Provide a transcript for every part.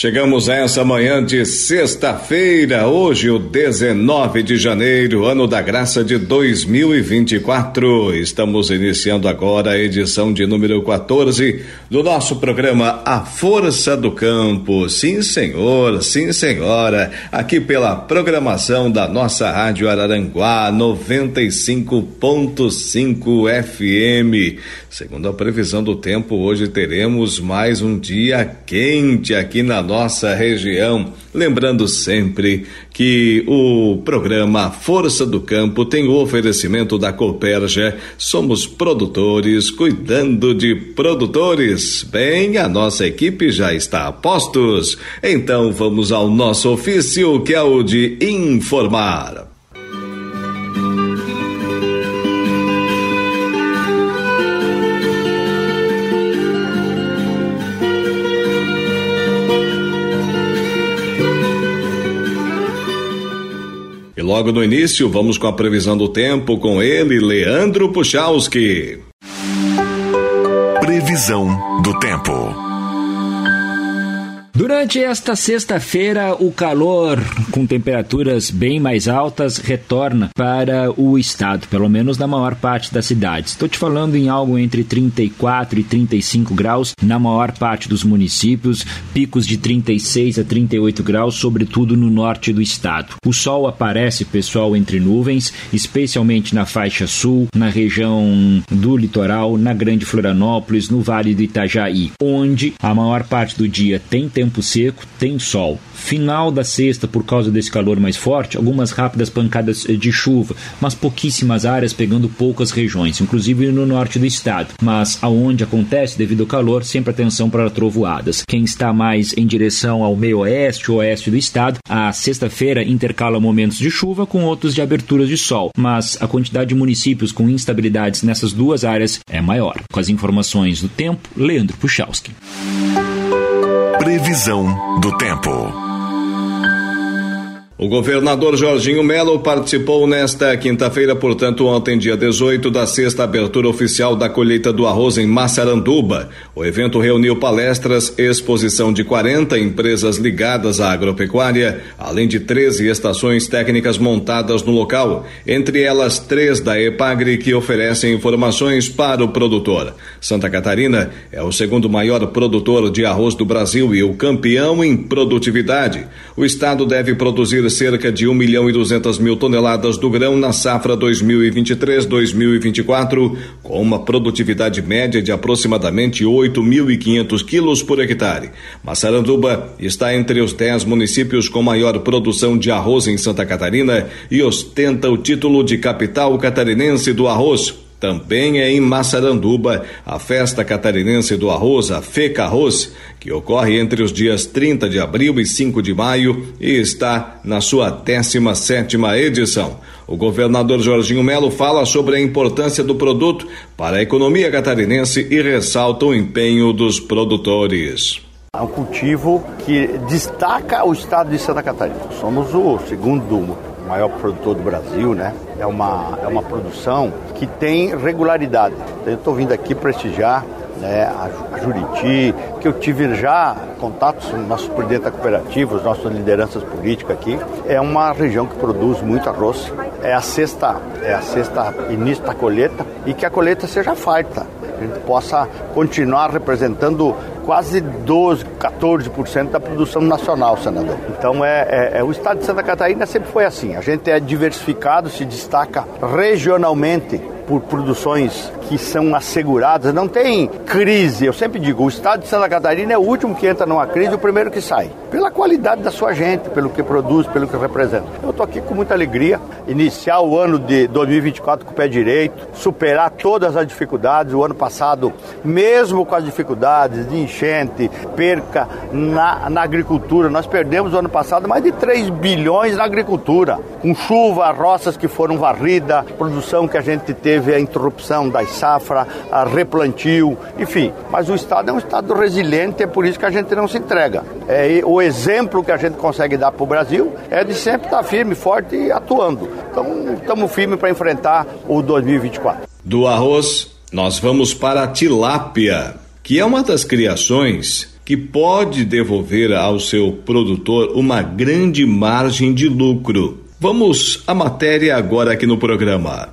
Chegamos a essa manhã de sexta-feira, hoje, o 19 de janeiro, ano da graça de 2024. Estamos iniciando agora a edição de número 14 do nosso programa A Força do Campo. Sim, senhor, sim, senhora, aqui pela programação da nossa Rádio Araranguá 95.5 FM. Segundo a previsão do tempo, hoje teremos mais um dia quente aqui na nossa região. Lembrando sempre que o programa Força do Campo tem o oferecimento da Coperja. Somos produtores cuidando de produtores. Bem, a nossa equipe já está a postos. Então vamos ao nosso ofício, que é o de informar. Logo no início, vamos com a previsão do tempo com ele, Leandro Puchalski. Previsão do tempo. Durante esta sexta-feira, o calor, com temperaturas bem mais altas, retorna para o estado, pelo menos na maior parte das cidades. Estou te falando em algo entre 34 e 35 graus na maior parte dos municípios, picos de 36 a 38 graus, sobretudo no norte do estado. O sol aparece, pessoal, entre nuvens, especialmente na faixa sul, na região do litoral, na Grande Florianópolis, no Vale do Itajaí, onde a maior parte do dia tem temperaturas tempo seco, tem sol. Final da sexta, por causa desse calor mais forte, algumas rápidas pancadas de chuva, mas pouquíssimas áreas pegando poucas regiões, inclusive no norte do estado. Mas aonde acontece, devido ao calor, sempre atenção para trovoadas. Quem está mais em direção ao meio oeste ou oeste do estado, a sexta-feira intercala momentos de chuva com outros de aberturas de sol, mas a quantidade de municípios com instabilidades nessas duas áreas é maior. Com as informações do tempo, Leandro Puchalski. Previsão do tempo. O governador Jorginho Melo participou nesta quinta-feira, portanto, ontem, dia 18, da sexta abertura oficial da colheita do arroz em Massaranduba. O evento reuniu palestras, exposição de 40 empresas ligadas à agropecuária, além de 13 estações técnicas montadas no local, entre elas três da EPAGRE que oferecem informações para o produtor. Santa Catarina é o segundo maior produtor de arroz do Brasil e o campeão em produtividade. O estado deve produzir cerca de 1 milhão e 200 mil toneladas do grão na safra 2023-2024, com uma produtividade média de aproximadamente 8.500 quilos por hectare. Massaranduba está entre os 10 municípios com maior produção de arroz em Santa Catarina e ostenta o título de capital catarinense do arroz também é em Massaranduba a Festa Catarinense do Arroz, a FECA Arroz, que ocorre entre os dias 30 de abril e 5 de maio e está na sua 17 edição. O governador Jorginho Melo fala sobre a importância do produto para a economia catarinense e ressalta o empenho dos produtores. É um cultivo que destaca o estado de Santa Catarina. Somos o segundo maior produtor do Brasil, né? É uma, é uma produção que tem regularidade. Eu estou vindo aqui prestigiar né, a, Juriti, que eu tive já contatos com o nosso presidente da cooperativa, as nossas lideranças políticas aqui. É uma região que produz muito arroz. É a sexta, é a sexta início da colheita e que a colheita seja farta. A gente possa continuar representando quase 12, 14% da produção nacional, senador. Então é, é, é, o estado de Santa Catarina sempre foi assim. A gente é diversificado, se destaca regionalmente por produções que são asseguradas, não tem crise. Eu sempre digo, o estado de Santa Catarina é o último que entra numa crise o primeiro que sai. Pela qualidade da sua gente, pelo que produz, pelo que representa. Eu estou aqui com muita alegria, iniciar o ano de 2024 com o pé direito, superar todas as dificuldades. O ano passado, mesmo com as dificuldades de enchente, perca na, na agricultura, nós perdemos o ano passado mais de 3 bilhões na agricultura, com chuva, roças que foram varridas, produção que a gente teve a interrupção das safra, a replantio, enfim. Mas o Estado é um Estado resiliente, é por isso que a gente não se entrega. É, o exemplo que a gente consegue dar para o Brasil é de sempre estar firme, forte e atuando. Então, estamos firmes para enfrentar o 2024. Do arroz, nós vamos para a tilápia, que é uma das criações que pode devolver ao seu produtor uma grande margem de lucro. Vamos à matéria agora aqui no programa.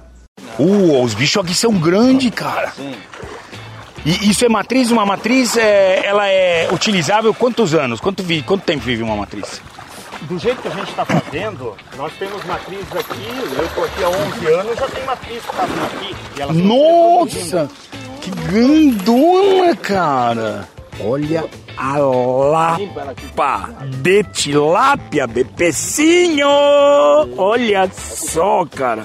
Uh, os bichos aqui são grandes, cara. E isso é matriz? Uma matriz, é, ela é utilizável quantos anos? Quanto, vi, quanto tempo vive uma matriz? Do jeito que a gente está fazendo, nós temos matrizes aqui, eu estou aqui há 11 anos, já tem matriz que está aqui. Nossa, que grandona, cara. Olha a lapa de tilápia, bepecinho. Olha só, cara.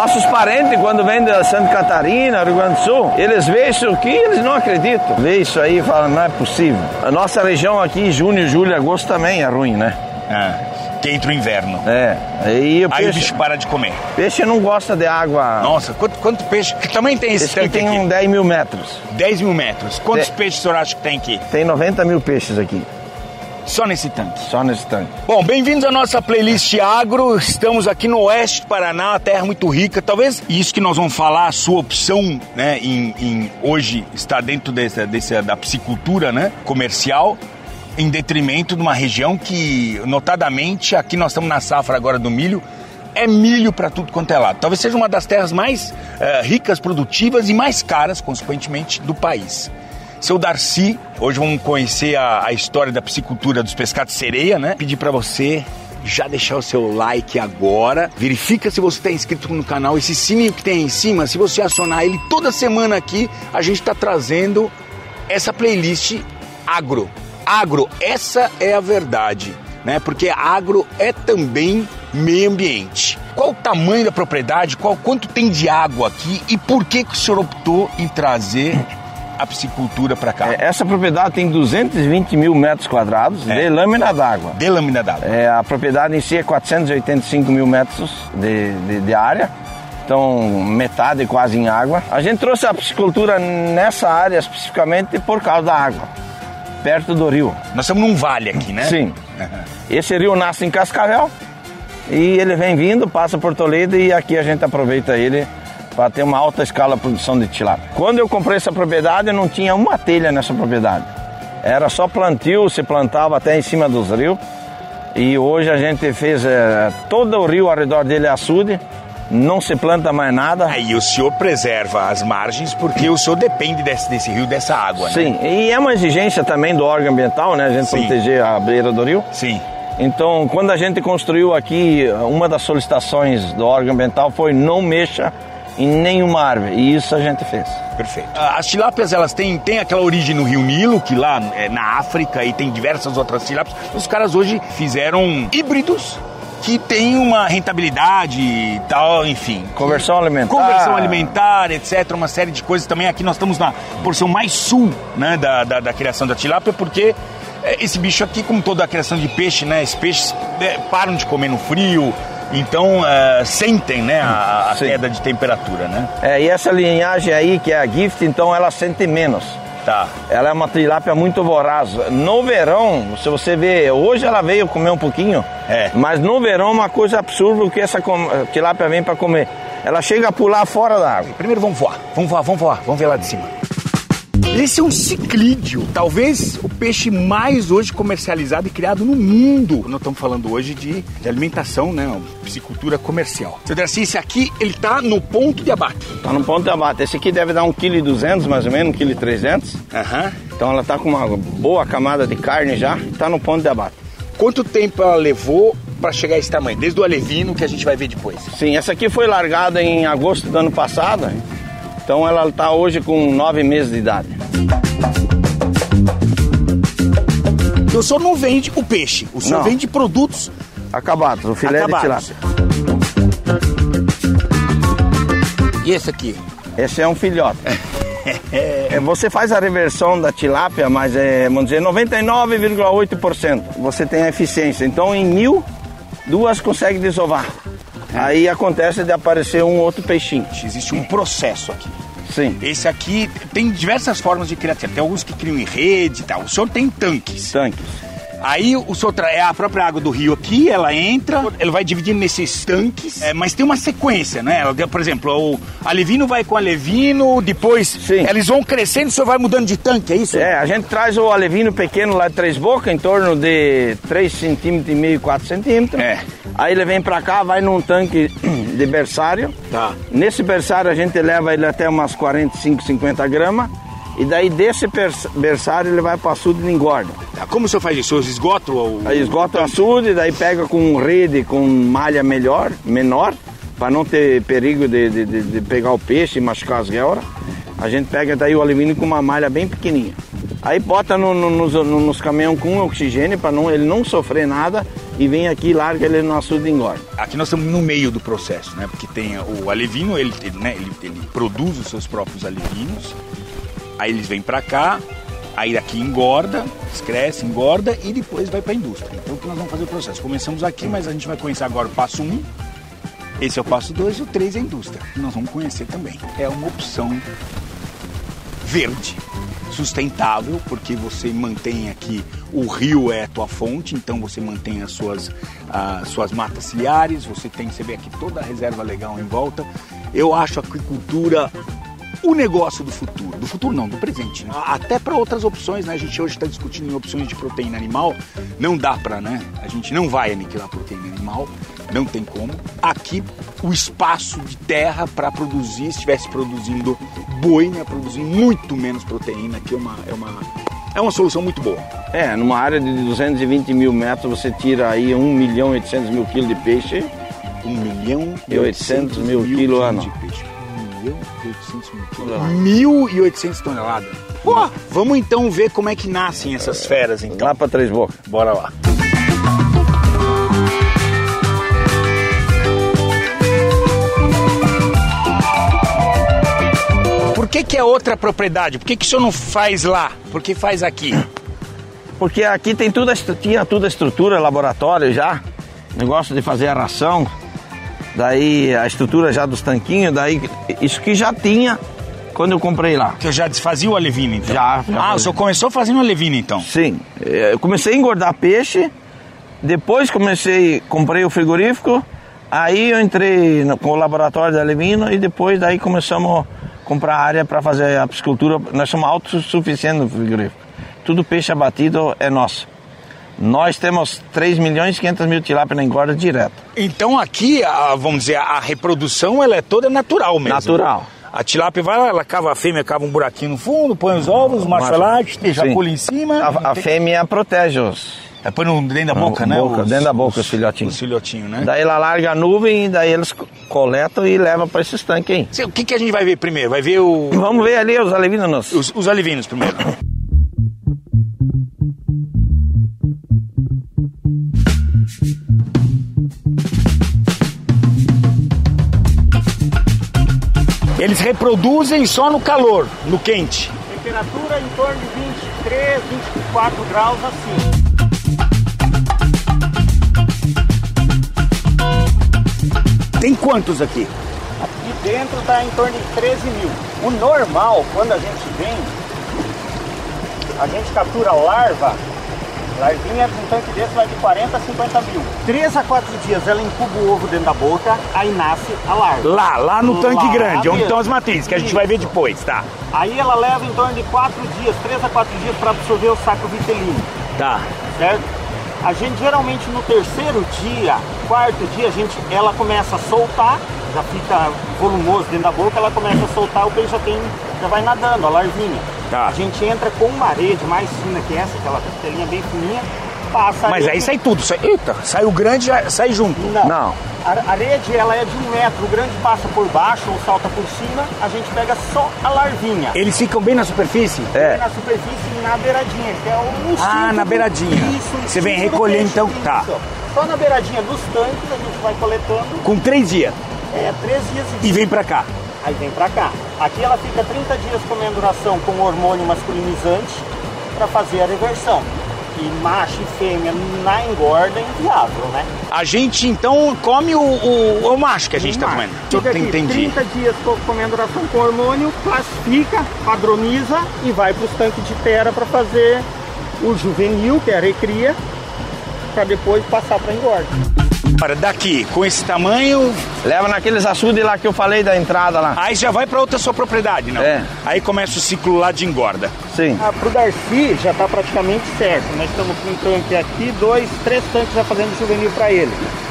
Nossos parentes, quando vêm de Santa Catarina, Rio Grande do Sul, eles veem isso aqui eles não acreditam. Vê isso aí e falam, não é possível. A nossa região aqui, junho, julho, agosto também é ruim, né? É, que entra o inverno. É. Aí o, Aí peixe, o bicho para de comer. peixe não gosta de água. Nossa, quanto, quanto peixe? Que tamanho tem esse Esse tanque tem aqui? um 10 mil metros. 10 mil metros. Quantos De- peixes o senhor acha que tem aqui? Tem 90 mil peixes aqui, Só nesse tanque. só nesse tanque. Bom, bem-vindos à nossa playlist agro. Estamos aqui no oeste do Paraná, uma terra muito rica. Talvez isso que nós vamos falar, a sua opção, né, em, em hoje está dentro desse, desse- da piscicultura, né, comercial, em detrimento de uma região que, notadamente, aqui nós estamos na safra agora do milho. É milho para tudo quanto é lado. Talvez seja uma das terras mais eh, ricas, produtivas e mais caras, consequentemente, do país. Seu Darcy, hoje vamos conhecer a, a história da piscicultura dos pescados sereia, né? Pedir para você já deixar o seu like agora. Verifica se você está inscrito no canal. Esse sininho que tem aí em cima, se você acionar ele toda semana aqui, a gente está trazendo essa playlist agro. Agro, essa é a verdade, né? Porque agro é também meio ambiente. Qual o tamanho da propriedade? Qual quanto tem de água aqui e por que que o senhor optou em trazer a piscicultura para cá? É, Essa propriedade tem 220 mil metros quadrados É. de lâmina d'água. De lâmina d'água. É, a propriedade em si é 485 mil metros de, de, de área, então metade quase em água. A gente trouxe a piscicultura nessa área especificamente por causa da água, perto do rio. Nós estamos num vale aqui, né? Sim. Esse rio nasce em Cascavel e ele vem vindo, passa por Toledo e aqui a gente aproveita ele para ter uma alta escala de produção de tilápia. Quando eu comprei essa propriedade, não tinha uma telha nessa propriedade. Era só plantio, se plantava até em cima dos rios. E hoje a gente fez eh, todo o rio ao redor dele é açude, não se planta mais nada. Aí o senhor preserva as margens porque o senhor depende desse, desse rio, dessa água, né? Sim, e é uma exigência também do órgão ambiental, né? A gente Sim. proteger a beira do rio. Sim. Então, quando a gente construiu aqui, uma das solicitações do órgão ambiental foi não mexa em nenhuma árvore. E isso a gente fez. Perfeito. Ah, As tilápias, elas têm, têm aquela origem no Rio Nilo, que lá é na África, e tem diversas outras tilápias. Os caras hoje fizeram híbridos que têm uma rentabilidade e tal, enfim. Conversão alimentar. Conversão alimentar, etc. Uma série de coisas também. Aqui nós estamos na porção mais sul né, da, da, da criação da tilápia, porque é, esse bicho aqui, como toda a criação de peixe, né? Esses peixes é, param de comer no frio, então é, sentem né, a, a queda de temperatura, né? É, e essa linhagem aí, que é a gift, então ela sente menos. Tá. Ela é uma tilápia muito voraz. No verão, se você vê, hoje ela veio comer um pouquinho, É. mas no verão é uma coisa absurda que essa tilápia vem para comer. Ela chega a pular fora da água. Primeiro vamos voar, vamos voar, vamos voar, vamos ver lá de cima. Esse é um ciclídeo, talvez o peixe mais hoje comercializado e criado no mundo. Nós estamos falando hoje de, de alimentação, né? Piscicultura comercial. Seu Darcy, esse aqui, ele tá no ponto de abate. Tá no ponto de abate. Esse aqui deve dar 1,2 kg mais ou menos, 1,3 kg. Aham. Então ela tá com uma boa camada de carne já tá no ponto de abate. Quanto tempo ela levou para chegar a esse tamanho? Desde o alevino que a gente vai ver depois. Sim, essa aqui foi largada em agosto do ano passado. Então ela está hoje com nove meses de idade. O senhor não vende o peixe, o senhor Não. vende produtos Acabados, o filé acabados. de tilápia. E esse aqui? Esse é um filhote. É, Você faz a reversão da tilápia, mas é, vamos dizer, 99,8%. Você tem a eficiência. Então, em mil, duas consegue desovar. Aí acontece de aparecer um outro peixinho. Existe um processo aqui. Sim, Esse aqui tem diversas formas de criar. Tem alguns que criam em rede e tal. O senhor tem tanques. tanques. Aí o senhor é a própria água do rio aqui, ela entra, ele vai dividindo nesses tanques, é, mas tem uma sequência, né? Ela- Por exemplo, o alevino vai com alevino, depois Sim. eles vão crescendo, o senhor vai mudando de tanque, é isso? É, a gente traz o alevino pequeno lá de Três Bocas, em torno de 3 centímetros e meio, 4 centímetros. É. Aí ele vem pra cá, vai num tanque de berçário. Tá. Nesse berçário a gente leva ele até umas 45, 50 gramas. E daí desse berçário ele vai para açude de engorda. Tá, Como o senhor faz isso? O esgota o... Aí esgota o açude, daí pega com rede, com malha melhor, menor, para não ter perigo de, de, de- pegar o peixe e machucar as guelras. A gente pega daí o alumínio com uma malha bem pequenininha. Aí bota no- no- nos, no- nos caminhões com oxigênio para não, ele não sofrer nada e vem aqui e larga ele no açude de engorda. Aqui nós estamos no meio do processo, né? Porque tem o alevino, ele, ele, né, ele, ele produz os seus próprios alevinos, aí eles vêm pra cá, aí daqui engorda, cresce, engorda e depois vai pra indústria. Então o que nós vamos fazer o processo? Começamos aqui, mas a gente vai conhecer agora o passo 1, esse é o passo 2 e o 3 é a indústria. que Nós vamos conhecer também. É uma opção verde, sustentável, porque você mantém aqui o rio é a tua fonte, então você mantém as suas, as suas matas ciliares, você tem, você vê aqui toda a reserva legal em volta. Eu acho a aquicultura o negócio do futuro. Do futuro não, do presente. né? Até para outras opções, né? A gente hoje está discutindo em opções de proteína animal. Não dá para, né? A gente não vai aniquilar proteína animal, não tem como. Aqui, o espaço de terra para produzir, se estivesse produzindo boi, né? Produzir muito menos proteína, que é uma, é uma, é uma solução muito boa. É, numa área de 220 mil metros você tira aí 1 milhão e 800 mil quilos de peixe. 1 milhão E 800 mil quilo ano. de peixe. 1.800 toneladas. Pô, vamos então ver como é que nascem essas feras, então. Lá para Três Bocas. Bora lá. Por que, que é outra propriedade? Por que, que o senhor não faz lá? Por que faz aqui? Porque aqui tem tudo, tinha toda a estrutura, laboratório já, negócio de fazer a ração, daí a estrutura já dos tanquinhos, daí isso que já tinha quando eu comprei lá. Que eu já desfazia o alevino, então? Já, já Ah, o senhor começou fazendo alevino, então? Sim, eu comecei a engordar peixe, depois comecei, comprei o frigorífico, aí eu entrei no, com o laboratório de alumínio e depois daí começamos a comprar área para fazer a piscicultura, nós somos autossuficientes no frigorífico. Tudo peixe abatido é nosso. Nós temos 3 milhões e 500 mil tilápia na engorda direto. Então aqui, a- vamos dizer, a reprodução ela é toda natural mesmo. Natural. A tilápia vai lá, ela cava a fêmea, cava um buraquinho no fundo, põe os ovos, o macho lá, já pula em cima. A, a fêmea protege os. É, põe dentro da boca, Ah, né? boca, dentro da boca, os filhotinhos. Os filhotinhos, né? Daí ela larga a nuvem e daí eles co- coletam e levam para esses tanques aí. O que, que a gente vai ver primeiro? Vai ver o, Vamos ver ali os alevinos. os, os alevinos primeiro. Eles reproduzem só no calor, no quente. Temperatura em torno de 23, 24 graus assim. Tem quantos aqui? Aqui dentro está em torno de 13 mil. O normal, quando a gente vem, a gente captura larva Larvinha um tanque desse vai de 40 a 50 mil. 3 a 4 dias ela incuba o ovo dentro da boca, aí nasce a larva. Lá, lá no tanque Lá grande, onde mesmo. estão as matrizes, que a gente Isso. vai ver depois, tá? Aí ela leva em torno de 4 dias, 3 a 4 dias para absorver o saco vitelino, Tá. certo? A gente geralmente no terceiro dia, quarto dia, a gente, ela começa a soltar, já fica volumoso dentro da boca, ela começa a soltar, o peixe já tem, já vai nadando, a larvinha. Tá. A gente entra com uma rede mais fina que essa, aquela costelinha bem fininha, Mas aí sai tudo. Sai, eita, sai o grande já sai junto. Não. Não. A, a rede ela é de um metro, o grande passa por baixo ou salta por cima, a gente pega só a larvinha. Eles ficam bem na superfície? É. Na superfície e na beiradinha, que é o instinto Ah, na beiradinha. Isso, Você vem recolher, então, tá. isso. Só na beiradinha dos tanques a gente vai coletando, Com três dias. é, três dias E seguidos. vem pra cá. Aí vem pra cá. Aqui ela fica 30 dias comendo ração com hormônio masculinizante para fazer a reversão. E macho e fêmea na engorda é inviável, né? A gente então come o, o, o macho que a gente tá comendo. Fica Eu aqui entendi. 30 dias co- comendo ração com hormônio, classifica, padroniza e vai para os tanques de terra para fazer o juvenil, que é a recria, para depois passar para engorda. Agora, daqui, com esse tamanho, Leva naqueles açudes lá que eu falei da entrada lá. aí já vai pra outra sua propriedade, não? É. Aí começa o ciclo lá de engorda. Sim. Ah, pro Darcy já está praticamente certo. Nós estamos com um tanque aqui, dois, três tanques já fazendo juvenil para ele.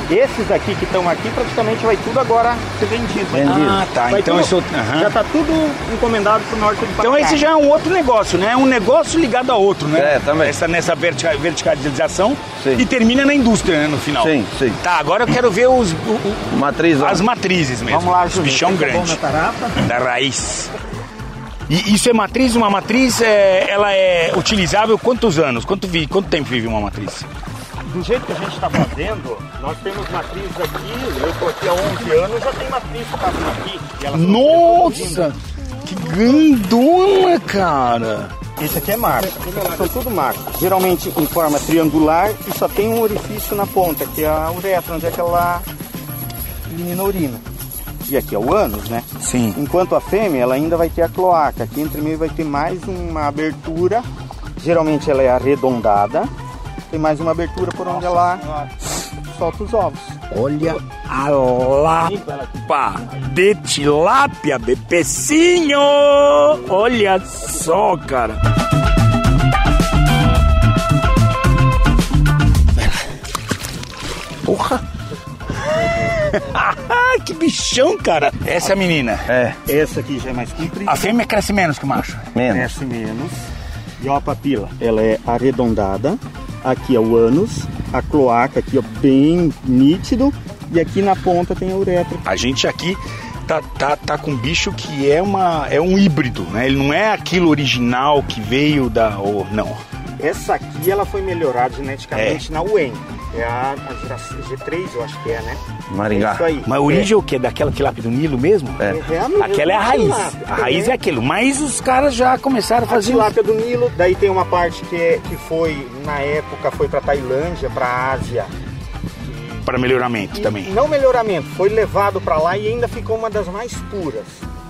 Esses aqui que estão aqui, praticamente vai tudo agora ser vendido. Vendido. Ah, tá. Vai Então tudo- isso. Já está tudo encomendado pro norte do Então Paraná. esse já é um outro negócio, né? É um negócio ligado a outro, né? É, também. Essa, nessa vertica- verticalização Sim. e termina na indústria, né, no final. Sim, sim. Tá, agora eu quero ver os, o- o- Matriz. ó. as matrizes mesmo. Vamos lá, os bichão bom grande. Da raiz. E isso é matriz? Uma matriz, é, ela é utilizável quantos anos? Quanto, vi, quanto tempo vive uma matriz? Do jeito que a gente está fazendo, nós temos matrizes aqui, eu tô aqui há 11 anos, já tem matriz vindo aqui. e elas Nossa! Que grandona, cara! Esse aqui é macho. São tudo macho. Geralmente em forma triangular e só tem um orifício na ponta, que é a uretra, onde é que ela elimina a urina. E aqui é o ânus, né? Sim. Enquanto a fêmea, ela ainda vai ter a cloaca. Aqui entre meio vai ter mais uma abertura. Geralmente ela é arredondada. Tem mais uma abertura por onde ela solta os ovos. Olha a lapa de tilápia, bebecinho! Olha só, cara! Porra! que bichão, cara! Essa é a menina. É, Essa aqui já é mais comprida. A fêmea cresce menos que o macho. menos. Cresce menos. E ó a papila. Ela é arredondada. Aqui é o ânus. A cloaca aqui, ó, bem nítido. E aqui na ponta tem a uretra. A gente aqui tá, tá, tá com um bicho que é, uma, é um híbrido, né? Ele não é aquilo original que veio da. Ou, não. Essa aqui ela foi melhorada geneticamente na UEM. É a, a geração G3, eu acho que é, né? Maringá. É isso aí. Mas a origem é o quê? Daquela tilápia do Nilo mesmo? É. É, é a mesma Aquela é a raiz. tilápia, A raiz né? é aquilo. Mas os caras já começaram a A fazer. tilápia do Nilo, daí tem uma parte que, é, que foi, na época, foi pra Tailândia, pra Ásia. Para melhoramento E também. Não melhoramento, foi levado pra lá e ainda ficou uma das mais puras.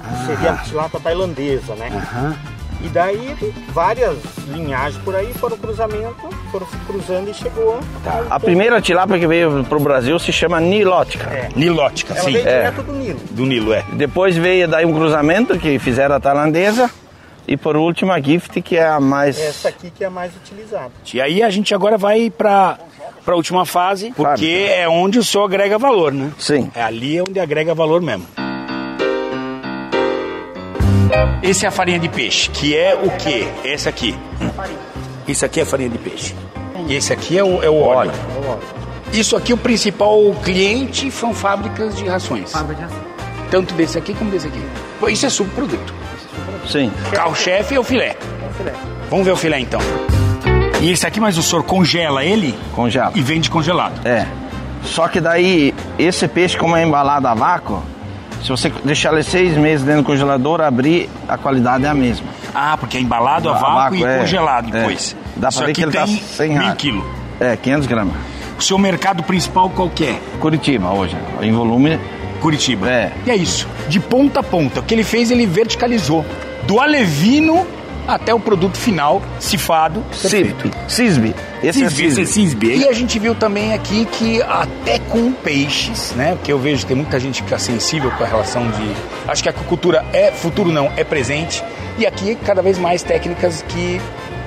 Ah. Seria a tilápia tailandesa, né? Aham. E daí várias linhagens por aí foram cruzamento, foram cruzando e chegou. Tá. A primeira tilápia que veio pro Brasil se chama nilótica. É. Nilótica, Ela sim. veio é. direto do Nilo. Do Nilo, é. Depois veio daí um cruzamento que fizeram a tailandesa. E por último a Gift, que é a mais. Essa aqui que é a mais utilizada. E aí a gente agora vai para a última fase, porque é onde o senhor agrega valor, né? Sim. É ali onde agrega valor mesmo. Esse é a farinha de peixe, que é o quê? Esse aqui. Isso aqui é farinha de peixe. E esse aqui é o, é o óleo. Isso aqui, o principal cliente são fábricas de rações. Tanto desse aqui como desse aqui. Isso é subproduto. Sim. Carro-chefe é o filé. Vamos ver o filé então. E esse aqui, mas o senhor congela ele Congela. e vende congelado. É. Só que daí, esse peixe, como é embalado a vácuo, se você deixar ele seis meses dentro do congelador, abrir, a qualidade é a mesma. Ah, porque é embalado a A vácuo, e é. congelado É. depois. Dá pra ver que ele tá tem sem mil quilos. É, 500 gramas. O seu mercado principal qual que é? Curitiba hoje, em volume. Curitiba. É. E é isso. De ponta a ponta. O que ele fez, ele verticalizou. Do alevino até o produto final cifado. CISB. CISB. Esse é CISB. CISB. E a gente viu também aqui que até com peixes, né? Porque eu vejo que tem muita gente que está sensível com a relação de. Acho que a aquacultura é futuro, não, é presente. E aqui cada vez mais técnicas que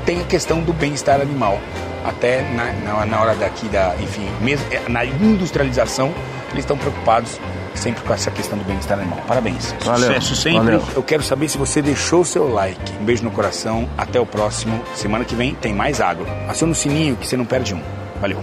tem a questão do bem-estar animal. Até na, na, na, hora daqui da, enfim, mesmo na industrialização, eles estão preocupados sempre com essa questão do bem-estar animal. Parabéns. Valeu. Sucesso sempre. Valeu. Eu quero saber se você deixou o seu like. Um beijo no coração. Até o próximo. Semana que vem tem mais água. Aciona o sininho que você não perde um. Valeu.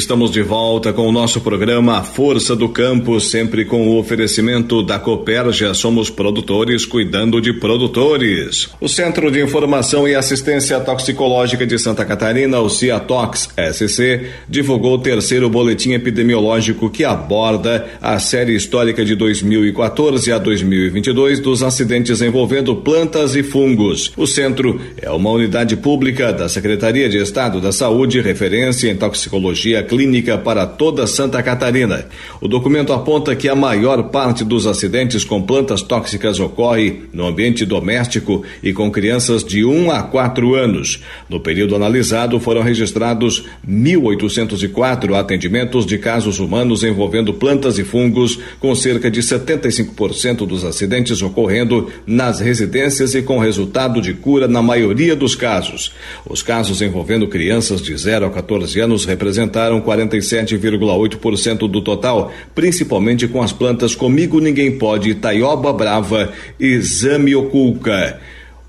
Estamos de volta com o nosso programa Força do Campo, sempre com o oferecimento da Copérgia. Somos produtores cuidando de produtores. O Centro de Informação e Assistência Toxicológica de Santa Catarina, o CIATOX SC, divulgou o terceiro boletim epidemiológico que aborda a série histórica de 2014 a 2022 dos acidentes envolvendo plantas e fungos. O centro é uma unidade pública da Secretaria de Estado da Saúde, referência em toxicologia clínica para toda Santa Catarina. O documento aponta que a maior parte dos acidentes com plantas tóxicas ocorre no ambiente doméstico e com crianças de 1 a 4 anos. No período analisado, foram registrados 1.804 atendimentos de casos humanos envolvendo plantas e fungos, com cerca de 75% dos acidentes ocorrendo nas residências e com resultado de cura na maioria dos casos. Os casos envolvendo crianças de 0 a 14 anos representaram 47,8% do total, principalmente com as plantas Comigo Ninguém Pode, Taioba Brava e Zamioculca.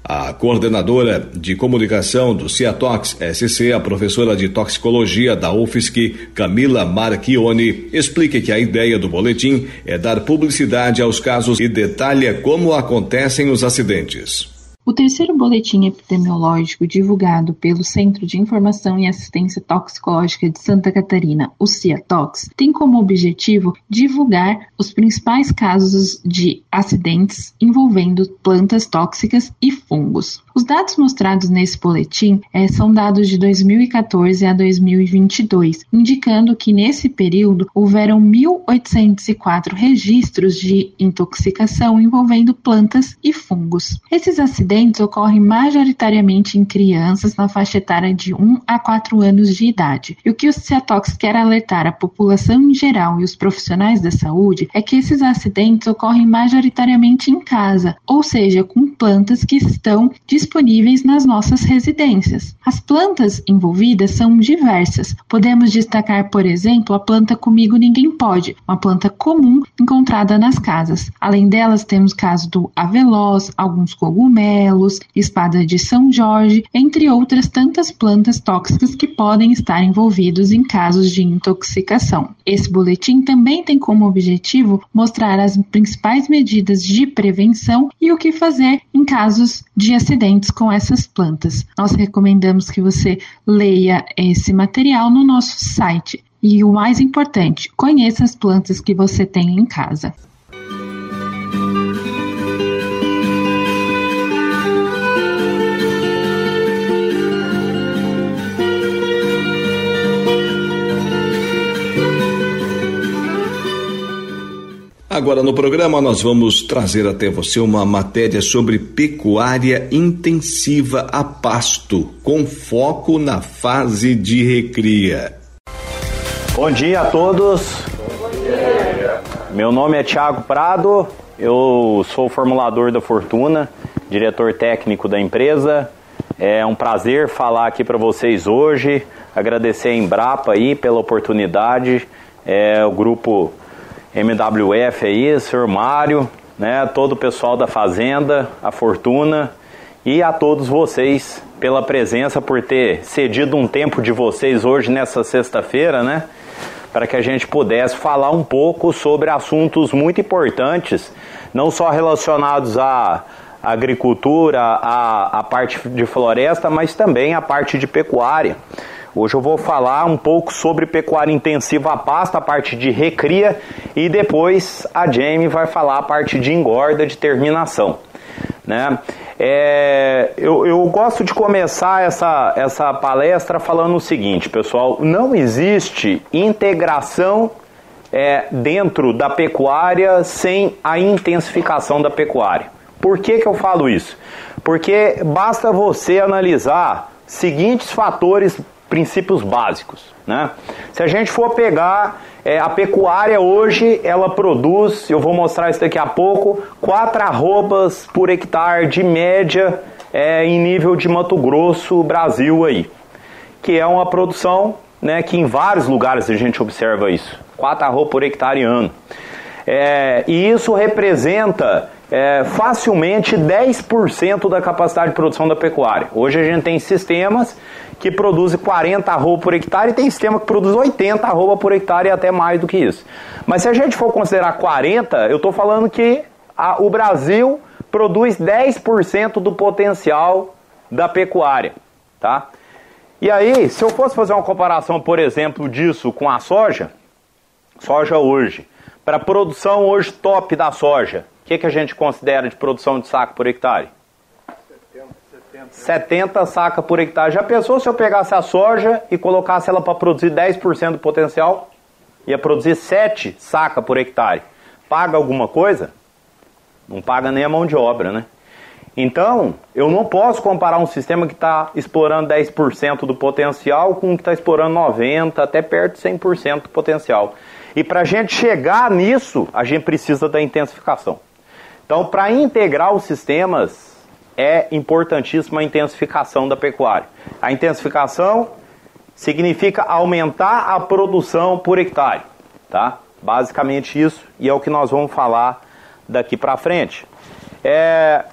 A coordenadora de comunicação do Ciatox SC, a professora de toxicologia da UFSC, Camila Marchione, explica que a ideia do boletim é dar publicidade aos casos e detalha como acontecem os acidentes. O terceiro boletim epidemiológico divulgado pelo Centro de Informação e Assistência Toxicológica de Santa Catarina, o CIATOX, tem como objetivo divulgar os principais casos de acidentes envolvendo plantas tóxicas e fungos. Os dados mostrados nesse boletim é, são dados de 2014 a 2022, indicando que nesse período houveram 1.804 registros de intoxicação envolvendo plantas e fungos. Esses acidentes ocorrem majoritariamente em crianças na faixa etária de 1 a 4 anos de idade. E o que o Ciatox quer alertar a população em geral e os profissionais da saúde é que esses acidentes ocorrem majoritariamente em casa, ou seja, com plantas que estão disponíveis nas nossas residências. As plantas envolvidas são diversas. Podemos destacar, por exemplo, a planta Comigo Ninguém Pode, uma planta comum encontrada nas casas. Além delas, temos caso do avelós, alguns cogumelos, espada de São Jorge, entre outras tantas plantas tóxicas que podem estar envolvidos em casos de intoxicação. Esse boletim também tem como objetivo mostrar as principais medidas de prevenção e o que fazer em casos de acidente com essas plantas. Nós recomendamos que você leia esse material no nosso site. E o mais importante, conheça as plantas que você tem em casa. Agora no programa nós vamos trazer até você uma matéria sobre pecuária intensiva a pasto, com foco na fase de recria. Bom dia a todos. Meu nome é Tiago Prado, eu sou formulador da Fortuna, diretor técnico da empresa. É um prazer falar aqui para vocês hoje, agradecer a Embrapa aí pela oportunidade, é, o grupo MWF aí, senhor Mário, né, todo o pessoal da Fazenda, a Fortuna e a todos vocês pela presença, por ter cedido um tempo de vocês hoje nessa sexta-feira, né, para que a gente pudesse falar um pouco sobre assuntos muito importantes, não só relacionados à agricultura, à, à parte de floresta, mas também à parte de pecuária. Hoje eu vou falar um pouco sobre pecuária intensiva a pasto, a parte de recria, e depois a Jamie vai falar a parte de engorda, de terminação. Né? É, eu, eu gosto de começar essa, essa palestra falando o seguinte, pessoal: não existe integração é, dentro da pecuária sem a intensificação da pecuária. Por que, que eu falo isso? Porque basta você analisar seguintes fatores, princípios básicos. Né? Se a gente for pegar é, a pecuária hoje, ela produz, eu vou mostrar isso daqui a pouco, 4 arrobas por hectare de média é, em nível de Mato Grosso, Brasil aí. Que é uma produção né, que em vários lugares a gente observa isso. 4 arrobas por hectare ano. É, e isso representa é, facilmente 10% da capacidade de produção da pecuária. Hoje a gente tem sistemas que produzem 40 arroba por hectare e tem sistema que produz 80 arroba por hectare e até mais do que isso. Mas se a gente for considerar 40, eu estou falando que a, o Brasil produz 10% do potencial da pecuária, tá? E aí, se eu fosse fazer uma comparação, por exemplo, disso com a soja, soja hoje, para a produção hoje top da soja, que, que a gente considera de produção de saco por hectare? 70 saca por hectare. Já pensou se eu pegasse a soja e colocasse ela para produzir 10% do potencial? Ia produzir 7 saca por hectare. Paga alguma coisa? Não paga nem a mão de obra, né? Então, eu não posso comparar um sistema que está explorando 10% do potencial com um que está explorando 90%, até perto de 100% do potencial. E para a gente chegar nisso, a gente precisa da intensificação. Então, para integrar os sistemas, é importantíssima a intensificação da pecuária. A intensificação significa aumentar a produção por hectare, tá? Basicamente isso, e é o que nós vamos falar daqui para frente. É,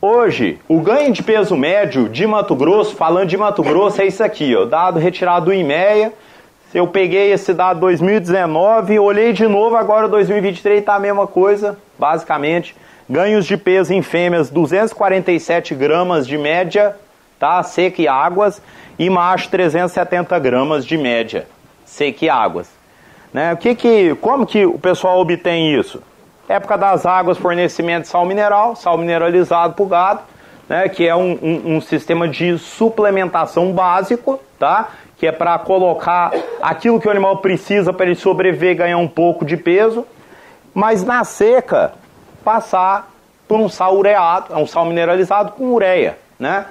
hoje, o ganho de peso médio de Mato Grosso, falando de Mato Grosso, é isso aqui, ó, dado retirado do IMEA. Eu peguei esse dado 2019, olhei de novo, agora 2023 está a mesma coisa, basicamente. Ganhos de peso em fêmeas 247 gramas de média, tá? Seca e águas. E macho 370 gramas de média, seca e águas. Né? O que que, como que o pessoal obtém isso? Época das águas, fornecimento de sal mineral, sal mineralizado para o gado, né? que é um, um, um sistema de suplementação básico, tá? que é para colocar aquilo que o animal precisa para ele sobreviver ganhar um pouco de peso. Mas na seca, passar por um sal ureado, é um sal mineralizado com ureia, né?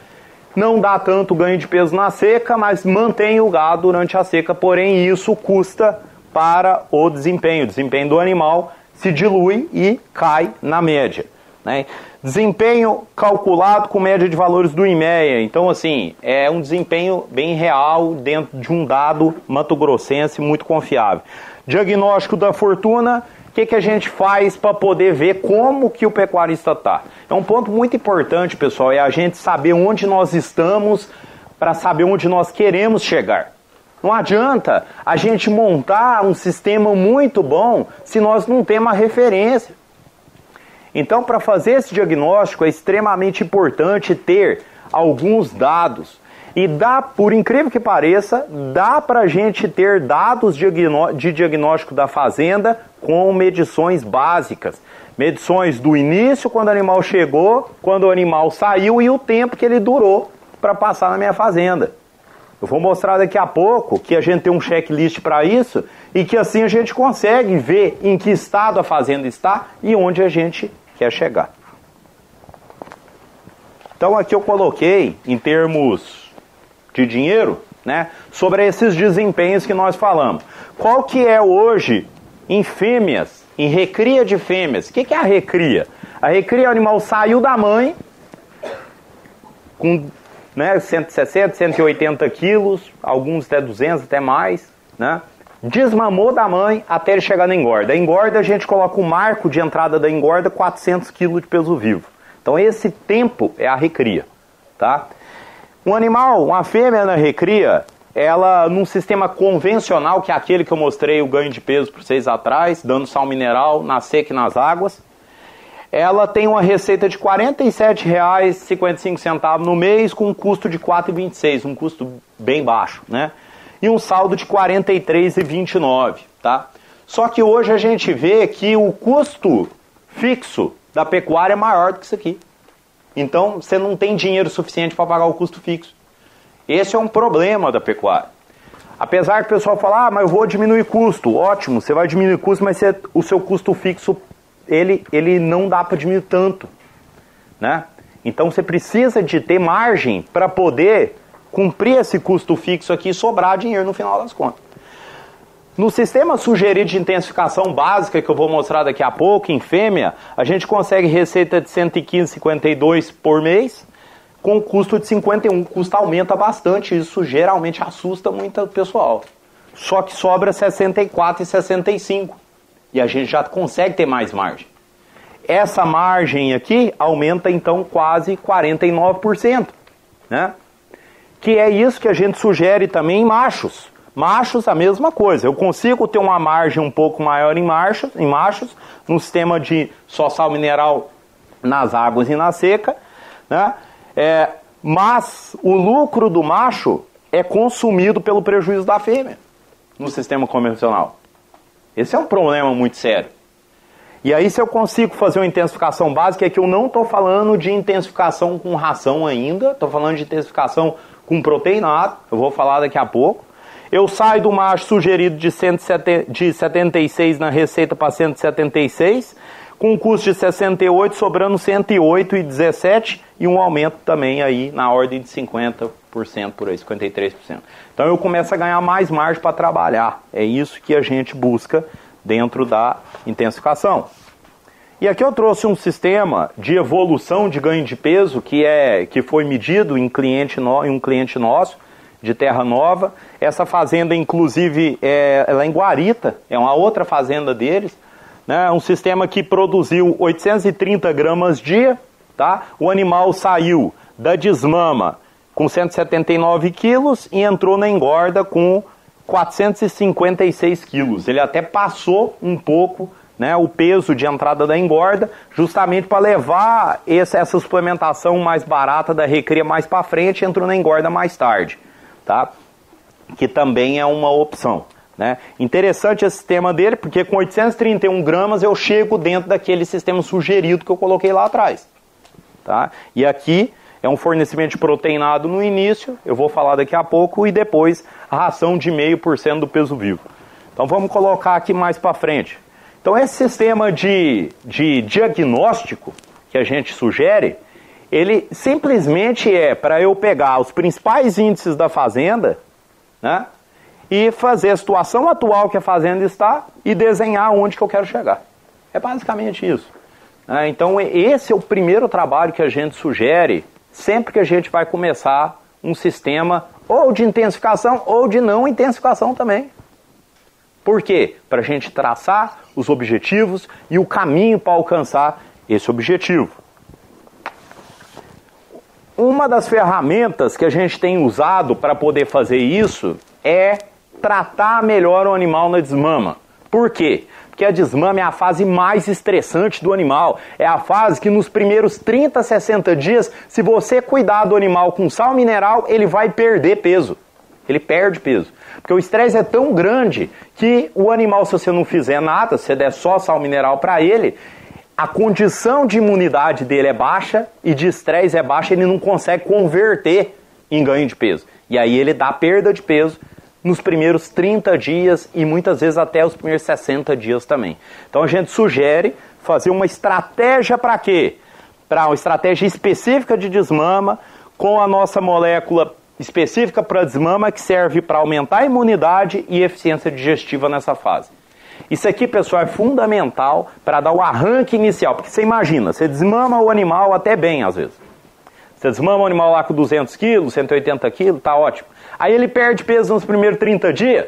Não dá tanto ganho de peso na seca, mas mantém o gado durante a seca, porém isso custa para o desempenho. O desempenho do animal se dilui e cai na média. Né? Desempenho calculado com média de valores do IMEA. Então, assim, é um desempenho bem real dentro de um dado mato-grossense muito confiável. Diagnóstico da fortuna o que, que a gente faz para poder ver como que o pecuarista está? É um ponto muito importante, pessoal, é a gente saber onde nós estamos para saber onde nós queremos chegar. Não adianta a gente montar um sistema muito bom se nós não temos uma referência. Então, para fazer esse diagnóstico, é extremamente importante ter alguns dados e dá, por incrível que pareça, dá para a gente ter dados de diagnóstico da fazenda com medições básicas. Medições do início, quando o animal chegou, quando o animal saiu e o tempo que ele durou para passar na minha fazenda. Eu vou mostrar daqui a pouco que a gente tem um checklist para isso e que assim a gente consegue ver em que estado a fazenda está e onde a gente quer chegar. Então aqui eu coloquei em termos de dinheiro, né, sobre esses desempenhos que nós falamos. Qual que é hoje em fêmeas, em recria de fêmeas? O que, que é a recria? A recria, o animal saiu da mãe com né, 160, 180 quilos, alguns até 200, até mais, né? Desmamou da mãe até ele chegar na engorda. A engorda a gente coloca o marco de entrada da engorda 400 quilos de peso vivo. Então esse tempo é a recria, tá? Um animal, uma fêmea na recria, ela num sistema convencional, que é aquele que eu mostrei o ganho de peso para vocês atrás, dando sal mineral na seca e nas águas, ela tem uma receita de R$ 47,55 no mês com um custo de R$ 4,26, um custo bem baixo, né? E um saldo de R$ 43,29, tá? Só que hoje a gente vê que o custo fixo da pecuária é maior do que isso aqui. Então você não tem dinheiro suficiente para pagar o custo fixo. Esse é um problema da pecuária. Apesar que o pessoal fala, ah, mas eu vou diminuir custo. Ótimo, você vai diminuir custo, mas você, o seu custo fixo ele, ele não dá para diminuir tanto. Né? Então você precisa de ter margem para poder cumprir esse custo fixo aqui e sobrar dinheiro no final das contas. No sistema sugerido de intensificação básica, que eu vou mostrar daqui a pouco, em fêmea, a gente consegue receita de 115,52 por mês, com custo de 51. O custo aumenta bastante, isso geralmente assusta muito o pessoal. Só que sobra 64,65 e a gente já consegue ter mais margem. Essa margem aqui aumenta então quase 49%, né? Que é isso que a gente sugere também em machos. Machos a mesma coisa. Eu consigo ter uma margem um pouco maior em machos, em machos, no sistema de só sal mineral nas águas e na seca, né? É, mas o lucro do macho é consumido pelo prejuízo da fêmea no sistema convencional. Esse é um problema muito sério. E aí, se eu consigo fazer uma intensificação básica, é que eu não estou falando de intensificação com ração ainda, estou falando de intensificação com proteinado, eu vou falar daqui a pouco. Eu saio do macho sugerido de, 170, de 76 na receita para 176, com um custo de 68, sobrando 108,17 e um aumento também aí na ordem de 50% por aí, 53%. Então eu começo a ganhar mais margem para trabalhar. É isso que a gente busca dentro da intensificação. E aqui eu trouxe um sistema de evolução de ganho de peso que, é, que foi medido em, cliente no, em um cliente nosso de Terra Nova. Essa fazenda, inclusive, é, ela é em Guarita, é uma outra fazenda deles. Né? Um sistema que produziu 830 gramas dia. Tá? O animal saiu da desmama com 179 quilos e entrou na engorda com 456 quilos. Ele até passou um pouco né, o peso de entrada da engorda, justamente para levar esse, essa suplementação mais barata da recria mais para frente, entrou na engorda mais tarde, tá? Que também é uma opção. Né? Interessante esse sistema dele, porque com 831 gramas eu chego dentro daquele sistema sugerido que eu coloquei lá atrás. Tá? E aqui é um fornecimento de proteinado no início, eu vou falar daqui a pouco, e depois a ração de 0,5% do peso vivo. Então vamos colocar aqui mais para frente. Então, esse sistema de, de diagnóstico que a gente sugere, ele simplesmente é para eu pegar os principais índices da fazenda, né? E fazer a situação atual que a fazenda está e desenhar onde que eu quero chegar. É basicamente isso. Né? Então, esse é o primeiro trabalho que a gente sugere sempre que a gente vai começar um sistema ou de intensificação ou de não intensificação também. Por quê? Para a gente traçar os objetivos e o caminho para alcançar esse objetivo. Uma das ferramentas que a gente tem usado para poder fazer isso é tratar melhor o animal na desmama. Por quê? Porque a desmama é a fase mais estressante do animal. É a fase que nos primeiros 30, 60 dias, se você cuidar do animal com sal mineral, ele vai perder peso. Ele perde peso. Porque o estresse é tão grande que o animal, se você não fizer nada, se você der só sal mineral para ele, a condição de imunidade dele é baixa e de estresse é baixa, ele não consegue converter em ganho de peso. E aí ele dá perda de peso nos primeiros 30 dias e muitas vezes até os primeiros 60 dias também. Então a gente sugere fazer uma estratégia para quê? Para uma estratégia específica de desmama com a nossa molécula específica para desmama que serve para aumentar a imunidade e eficiência digestiva nessa fase. Isso aqui, pessoal, é fundamental para dar o arranque inicial, porque você imagina, você desmama o animal até bem às vezes. Você desmama o animal lá com 200 quilos, 180 quilos, tá ótimo. Aí ele perde peso nos primeiros 30 dias.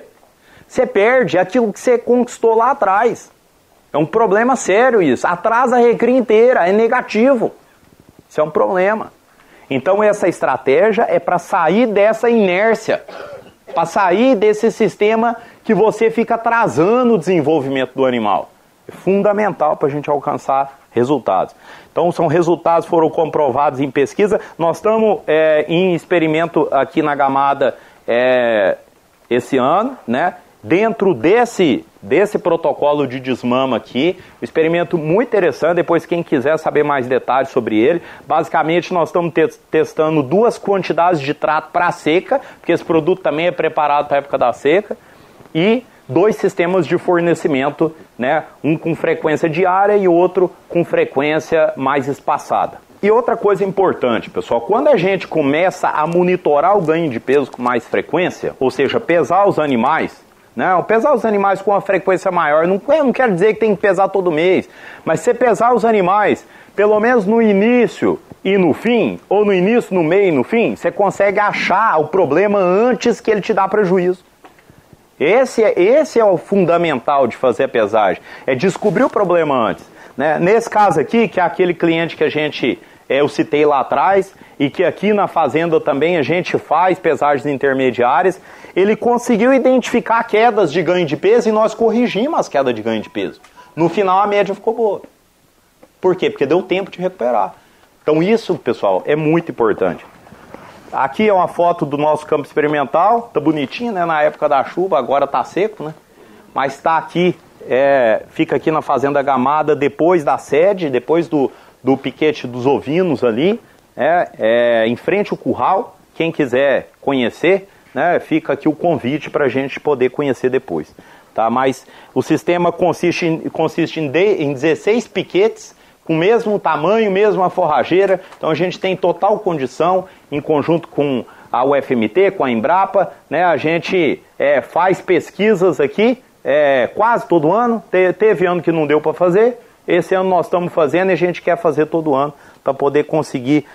Você perde aquilo que você conquistou lá atrás. É um problema sério isso. Atrasa a recria inteira, é negativo. Isso é um problema. Então essa estratégia é para sair dessa inércia, para sair desse sistema que você fica atrasando o desenvolvimento do animal. É fundamental para a gente alcançar resultados. Então, são resultados foram comprovados em pesquisa. Nós estamos é, em experimento aqui na Gamada é, esse ano, né? Dentro desse, desse protocolo de desmama aqui, um experimento muito interessante. Depois, quem quiser saber mais detalhes sobre ele, basicamente nós estamos te testando duas quantidades de trato para seca, porque esse produto também é preparado para a época da seca, e dois sistemas de fornecimento, né? um com frequência diária e outro com frequência mais espaçada. E outra coisa importante, pessoal, quando a gente começa a monitorar o ganho de peso com mais frequência, ou seja, pesar os animais, não, pesar os animais com uma frequência maior, não, não quer dizer que tem que pesar todo mês, mas você pesar os animais, pelo menos no início e no fim, ou no início, no meio e no fim, você consegue achar o problema antes que ele te dá prejuízo. Esse é, esse é o fundamental de fazer a pesagem, é descobrir o problema antes. Né? Nesse caso aqui, que é aquele cliente que a gente, é, eu citei lá atrás, e que aqui na fazenda também a gente faz pesagens intermediárias, ele conseguiu identificar quedas de ganho de peso e nós corrigimos as quedas de ganho de peso. No final a média ficou boa. Por quê? Porque deu tempo de recuperar. Então isso, pessoal, é muito importante. Aqui é uma foto do nosso campo experimental, tá bonitinho, né? Na época da chuva, agora tá seco, né? Mas está aqui, é, fica aqui na Fazenda Gamada, depois da sede, depois do, do piquete dos ovinos ali, é, é, em frente ao curral. Quem quiser conhecer, né? Fica aqui o convite para a gente poder conhecer depois. Tá? Mas o sistema consiste em, consiste em, de, em 16 piquetes com o mesmo tamanho, mesma forrageira. Então a gente tem total condição, em conjunto com a UFMT, com a Embrapa, né, a gente é, faz pesquisas aqui é, quase todo ano. Te, teve ano que não deu para fazer, esse ano nós estamos fazendo e a gente quer fazer todo ano para poder conseguir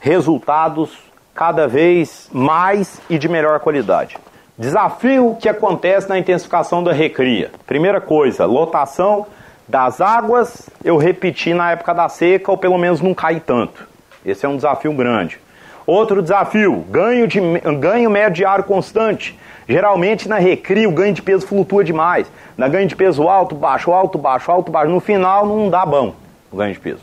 resultados cada vez mais e de melhor qualidade. Desafio que acontece na intensificação da recria. Primeira coisa, lotação das águas, eu repeti na época da seca, ou pelo menos não cai tanto. Esse é um desafio grande. Outro desafio, ganho, de, ganho médio diário constante. Geralmente na recria o ganho de peso flutua demais. Na ganho de peso alto, baixo, alto, baixo, alto, baixo. No final não dá bom o ganho de peso.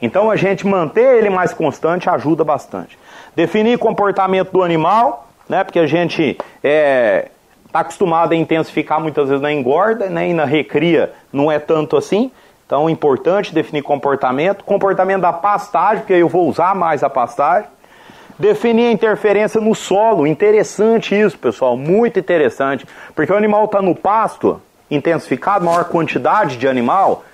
Então a gente manter ele mais constante ajuda bastante. Definir comportamento do animal, né? Porque a gente está é, acostumado a intensificar muitas vezes na engorda, né? E na recria não é tanto assim. Então é importante definir comportamento. Comportamento da pastagem, porque eu vou usar mais a pastagem. Definir a interferência no solo. Interessante isso, pessoal. Muito interessante. Porque o animal está no pasto, intensificado, maior quantidade de animal,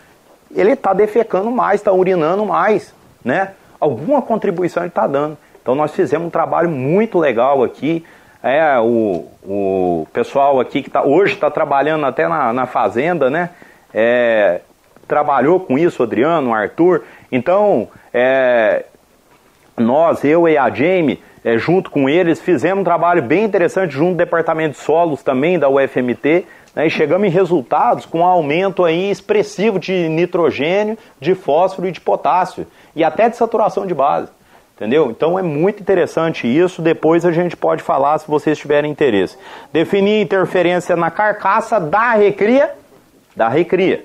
ele está defecando mais, está urinando mais. Né? Alguma contribuição ele está dando. Então nós fizemos um trabalho muito legal aqui. É, o, o pessoal aqui que tá, hoje está trabalhando até na, na fazenda, né? É, trabalhou com isso, Adriano, Arthur. Então, é, nós, eu e a Jamie, é, junto com eles, fizemos um trabalho bem interessante junto do Departamento de Solos também da UFMT, né, e chegamos em resultados com um aumento aí expressivo de nitrogênio, de fósforo e de potássio, e até de saturação de base. Entendeu? Então é muito interessante isso. Depois a gente pode falar se vocês tiverem interesse. Definir interferência na carcaça da recria. Da recria.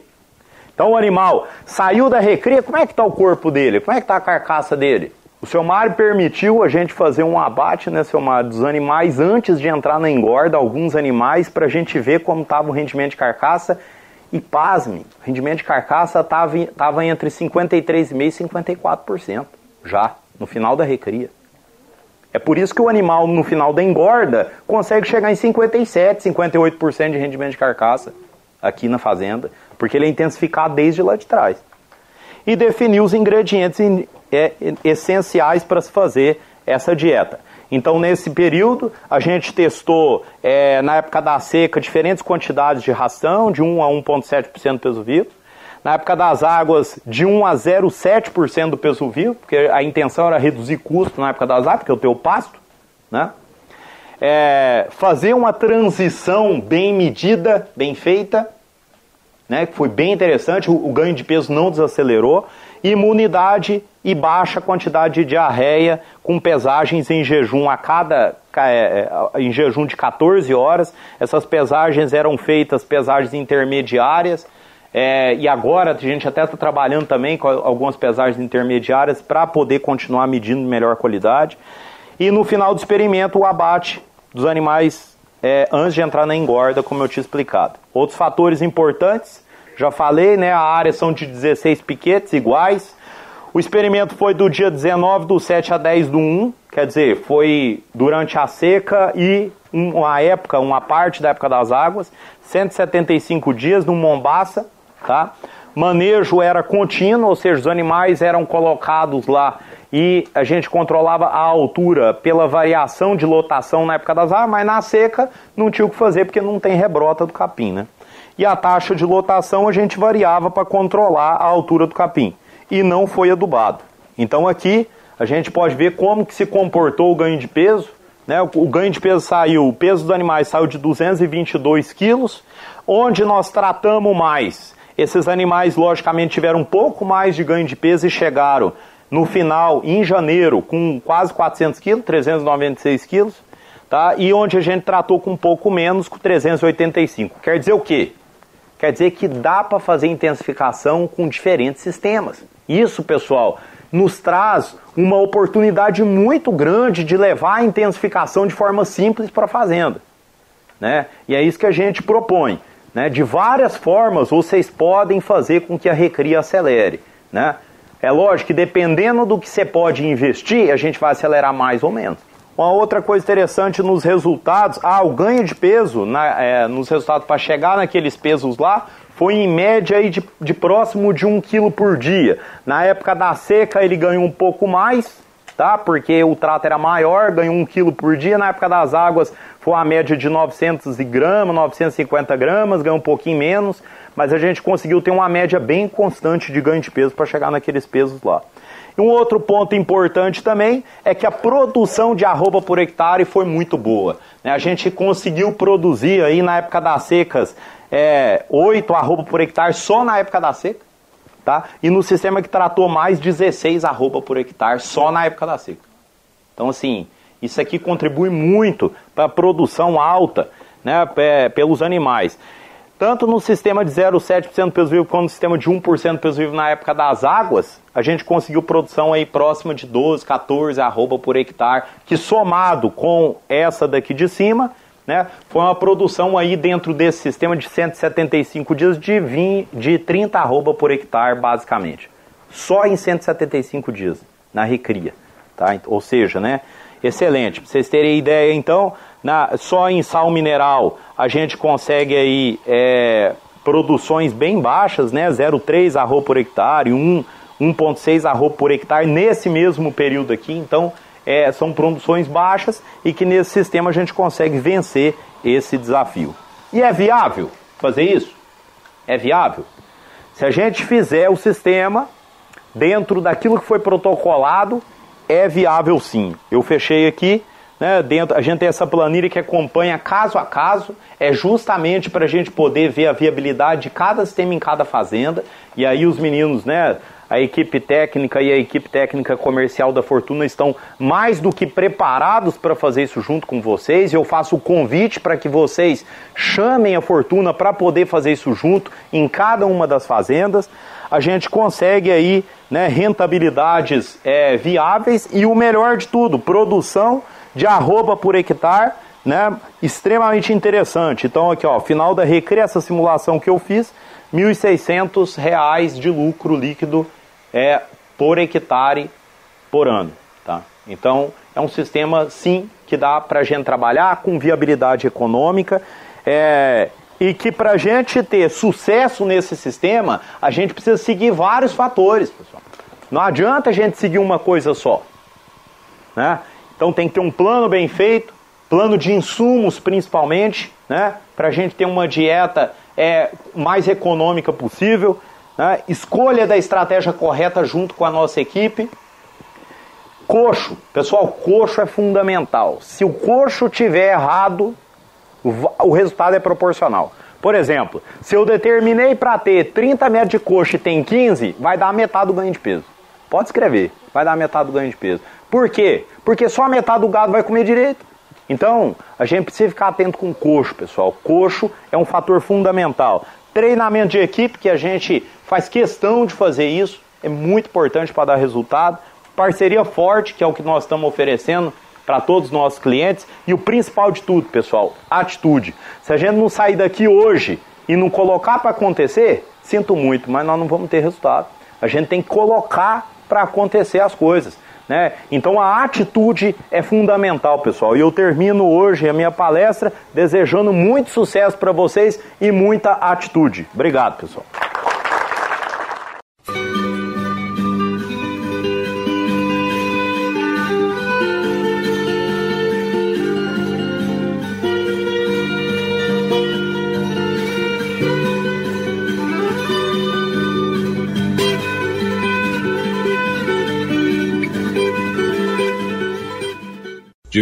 Então o animal saiu da recria, como é que está o corpo dele? Como é que está a carcaça dele? O seu Mário permitiu a gente fazer um abate, né, seu Mário, dos animais antes de entrar na engorda, alguns animais, para a gente ver como estava o rendimento de carcaça. E pasme, o rendimento de carcaça estava entre 53,5% e 54% já no final da recria. É por isso que o animal, no final da engorda, consegue chegar em 57, 58% de rendimento de carcaça aqui na fazenda, porque ele é intensificado desde lá de trás. E definir os ingredientes é, essenciais para se fazer essa dieta. Então, nesse período, a gente testou, é, na época da seca, diferentes quantidades de ração, de 1 a 1,7% do peso vivo na época das águas, de 1 a 0,7% do peso vivo, porque a intenção era reduzir custo na época das águas, porque eu tenho pasto, né? É, fazer uma transição bem medida, bem feita, né, que foi bem interessante, o, o, ganho de peso não desacelerou, imunidade e baixa quantidade de diarreia, com pesagens em jejum a cada é, é, em jejum de 14 horas. Essas pesagens eram feitas pesagens intermediárias, É, e agora a gente até está trabalhando também com algumas pesagens intermediárias para poder continuar medindo melhor qualidade. E no final do experimento, o abate dos animais é, antes de entrar na engorda, como eu tinha explicado. Outros fatores importantes, já falei, né? A área são de 16 piquetes iguais. O experimento foi do dia 19 do 7 a 10 do 1, quer dizer, foi durante a seca e uma época, uma parte da época das águas, 175 dias no Mombaça, tá? Manejo era contínuo, ou seja, os animais eram colocados lá e a gente controlava a altura pela variação de lotação na época das águas, mas na seca não tinha o que fazer porque não tem rebrota do capim, né? E a taxa de lotação a gente variava para controlar a altura do capim e não foi adubado. Então aqui a gente pode ver como que se comportou o ganho de peso. Né? O ganho de peso saiu, o peso dos animais saiu de 222 quilos, onde nós tratamos mais. Esses animais, logicamente, tiveram um pouco mais de ganho de peso e chegaram no final, em janeiro, com quase 400 quilos, 396 quilos, tá? e onde a gente tratou com um pouco menos, com 385. Quer dizer o quê? Quer dizer que dá para fazer intensificação com diferentes sistemas. Isso, pessoal, nos traz uma oportunidade muito grande de levar a intensificação de forma simples para a fazenda. Né? E é isso que a gente propõe. Né? De várias formas vocês podem fazer com que a recria acelere. Né? É lógico que dependendo do que você pode investir, a gente vai acelerar mais ou menos. Uma outra coisa interessante nos resultados, ah, o ganho de peso na, é, nos resultados para chegar naqueles pesos lá foi em média aí de, de próximo de 1 kg por dia. Na época da seca ele ganhou um pouco mais, tá? Porque o trato era maior, ganhou 1 kg por dia. Na época das águas foi a média de 900 gramas, 950 gramas, ganhou um pouquinho menos, mas a gente conseguiu ter uma média bem constante de ganho de peso para chegar naqueles pesos lá. E um outro ponto importante também é que a produção de arroba por hectare foi muito boa. Né? A gente conseguiu produzir aí na época das secas é, 8 arroba por hectare só na época da seca, tá? E no sistema que tratou mais 16 arroba por hectare só na época da seca. Então, assim, isso aqui contribui muito para a produção alta né, pelos animais. Tanto no sistema de 0,7% peso vivo quanto no sistema de 1% peso vivo na época das águas, a gente conseguiu produção aí próxima de 12, 14 arroba por hectare, que somado com essa daqui de cima, né? Foi uma produção aí dentro desse sistema de 175 dias de, 20, de 30 arroba por hectare, basicamente. Só em 175 dias, na recria. Tá? Ou seja, né? excelente. Pra vocês terem ideia, então, na, só em sal mineral a gente consegue aí é, produções bem baixas, né? 0,3 arroba por hectare, 1, 1,6 arroba por hectare nesse mesmo período aqui. Então, é, são produções baixas e que nesse sistema a gente consegue vencer esse desafio. E é viável fazer isso? É viável? Se a gente fizer o sistema dentro daquilo que foi protocolado, é viável sim. Eu fechei aqui, né, dentro, a gente tem essa planilha que acompanha caso a caso, é justamente para a gente poder ver a viabilidade de cada sistema em cada fazenda, e aí os meninos, né, a equipe técnica e a equipe técnica comercial da Fortuna estão mais do que preparados para fazer isso junto com vocês. Eu faço o convite para que vocês chamem a Fortuna para poder fazer isso junto em cada uma das fazendas. A gente consegue aí né, rentabilidades é, viáveis e o melhor de tudo, produção de arroba por hectare né, extremamente interessante. Então aqui ó, final da recria, essa simulação que eu fiz, R$ 1.600 de lucro líquido é, por hectare por ano. Tá? Então, é um sistema, sim, que dá para a gente trabalhar com viabilidade econômica é, e que para a gente ter sucesso nesse sistema, a gente precisa seguir vários fatores, pessoal. Não adianta a gente seguir uma coisa só. Né? Então tem que ter um plano bem feito, plano de insumos principalmente, né? para a gente ter uma dieta é, mais econômica possível né? escolha da estratégia correta junto com a nossa equipe. Coxo, pessoal, coxo é fundamental. Se o coxo tiver errado, o resultado é proporcional. Por exemplo, se eu determinei para ter 30 metros de coxo e tem 15, vai dar metade do ganho de peso. Pode escrever, vai dar metade do ganho de peso. Por quê? Porque só a metade do gado vai comer direito. Então, a gente precisa ficar atento com o coxo, pessoal. Coxo é um fator fundamental treinamento de equipe, que a gente faz questão de fazer isso, é muito importante para dar resultado. Parceria forte, que é o que nós estamos oferecendo para todos os nossos clientes. E o principal de tudo, pessoal, atitude. Se a gente não sair daqui hoje e não colocar para acontecer, sinto muito, mas nós não vamos ter resultado. A gente tem que colocar para acontecer as coisas. Né? Então a atitude é fundamental, pessoal. E eu termino hoje a minha palestra desejando muito sucesso para vocês e muita atitude. Obrigado, pessoal.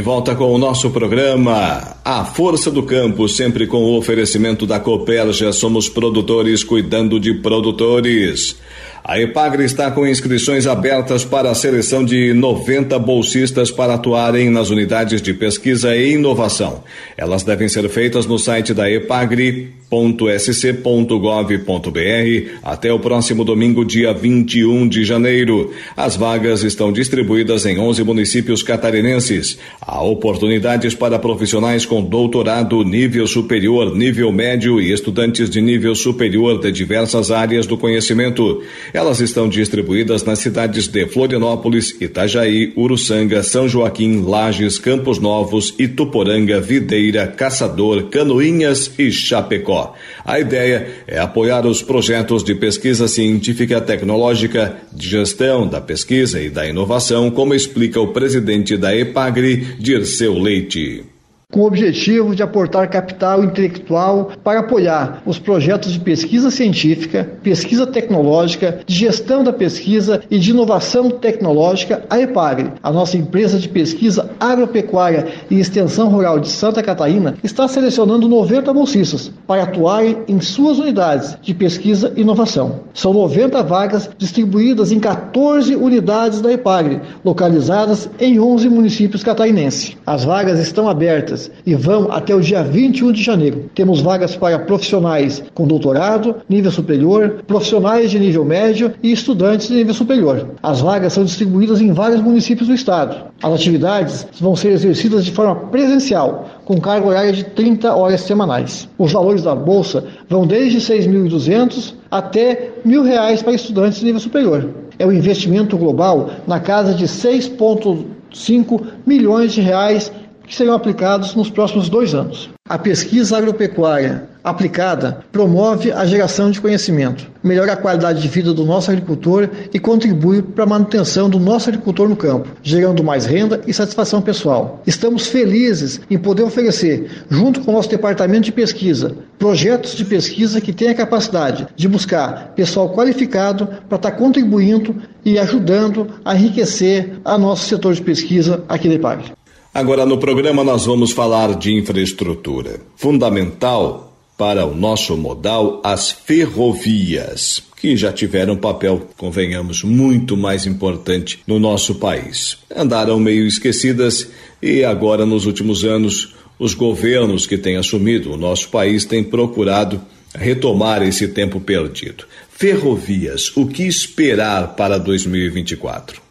Volta com o nosso programa A Força do Campo, sempre com o oferecimento da Copérgia. Somos produtores cuidando de produtores. A Epagre está com inscrições abertas para a seleção de 90 bolsistas para atuarem nas unidades de pesquisa e inovação. Elas devem ser feitas no site da epagre.sc.gov.br até o próximo domingo, dia 21 de janeiro. As vagas estão distribuídas em 11 municípios catarinenses. Há oportunidades para profissionais com doutorado, nível superior, nível médio e estudantes de nível superior de diversas áreas do conhecimento. Elas estão distribuídas nas cidades de Florianópolis, Itajaí, Uruçanga, São Joaquim, Lages, Campos Novos, Ituporanga, Videira, Caçador, Canoinhas e Chapecó. A ideia é apoiar os projetos de pesquisa científica tecnológica, de gestão da pesquisa e da inovação, como explica o presidente da EPAGRE, Dirceu Leite com o objetivo de aportar capital intelectual para apoiar os projetos de pesquisa científica, pesquisa tecnológica, de gestão da pesquisa e de inovação tecnológica, a EPAGRE, a nossa empresa de pesquisa agropecuária e extensão rural de Santa Catarina, está selecionando 90 bolsistas para atuarem em suas unidades de pesquisa e inovação. São 90 vagas distribuídas em 14 unidades da EPAGRE, localizadas em 11 municípios catarinenses. As vagas estão abertas e vão até o dia 21 de janeiro. Temos vagas para profissionais com doutorado, nível superior, profissionais de nível médio e estudantes de nível superior. As vagas são distribuídas em vários municípios do estado. As atividades vão ser exercidas de forma presencial, com carga horária de 30 horas semanais. Os valores da bolsa vão desde 6.200 até R$ 1.000 para estudantes de nível superior. É um investimento global na casa de 6,5 milhões de reais que serão aplicados nos próximos dois anos. A pesquisa agropecuária aplicada promove a geração de conhecimento, melhora a qualidade de vida do nosso agricultor e contribui para a manutenção do nosso agricultor no campo, gerando mais renda e satisfação pessoal. Estamos felizes em poder oferecer, junto com o nosso departamento de pesquisa, projetos de pesquisa que tenham a capacidade de buscar pessoal qualificado para estar contribuindo e ajudando a enriquecer a nosso setor de pesquisa aqui da IPAG. Agora no programa nós vamos falar de infraestrutura. Fundamental para o nosso modal as ferrovias, que já tiveram um papel, convenhamos, muito mais importante no nosso país. Andaram meio esquecidas e agora nos últimos anos os governos que têm assumido o nosso país têm procurado retomar esse tempo perdido. Ferrovias, o que esperar para 2024?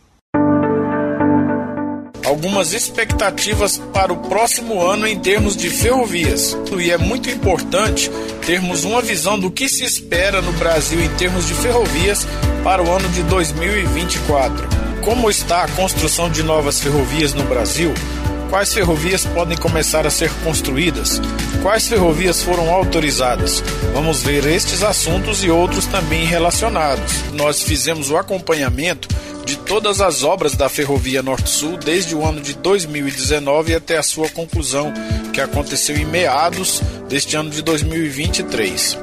Algumas expectativas para o próximo ano em termos de ferrovias. E é muito importante termos uma visão do que se espera no Brasil em termos de ferrovias para o ano de 2024. Como está a construção de novas ferrovias no Brasil? Quais ferrovias podem começar a ser construídas? Quais ferrovias foram autorizadas? Vamos ver estes assuntos e outros também relacionados. Nós fizemos o acompanhamento de todas as obras da Ferrovia Norte-Sul desde o ano de 2019 até a sua conclusão, que aconteceu em meados deste ano de 2023.